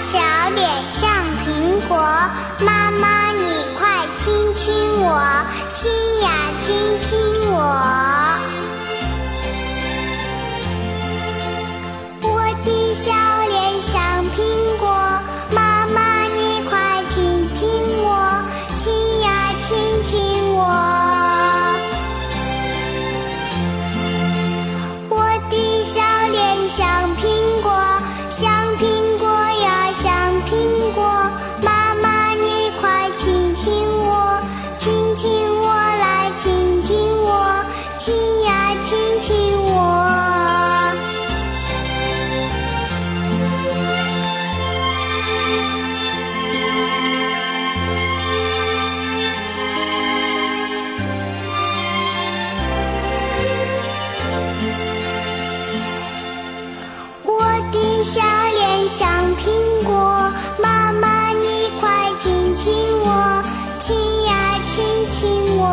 小脸像苹果妈妈你快亲亲我亲呀亲亲我。我的小脸像笑脸像苹果，妈妈你快亲亲我，亲呀亲亲我。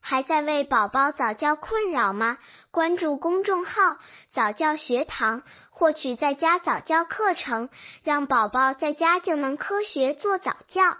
还在为宝宝早教困扰吗？关注公众号“早教学堂”，获取在家早教课程，让宝宝在家就能科学做早教。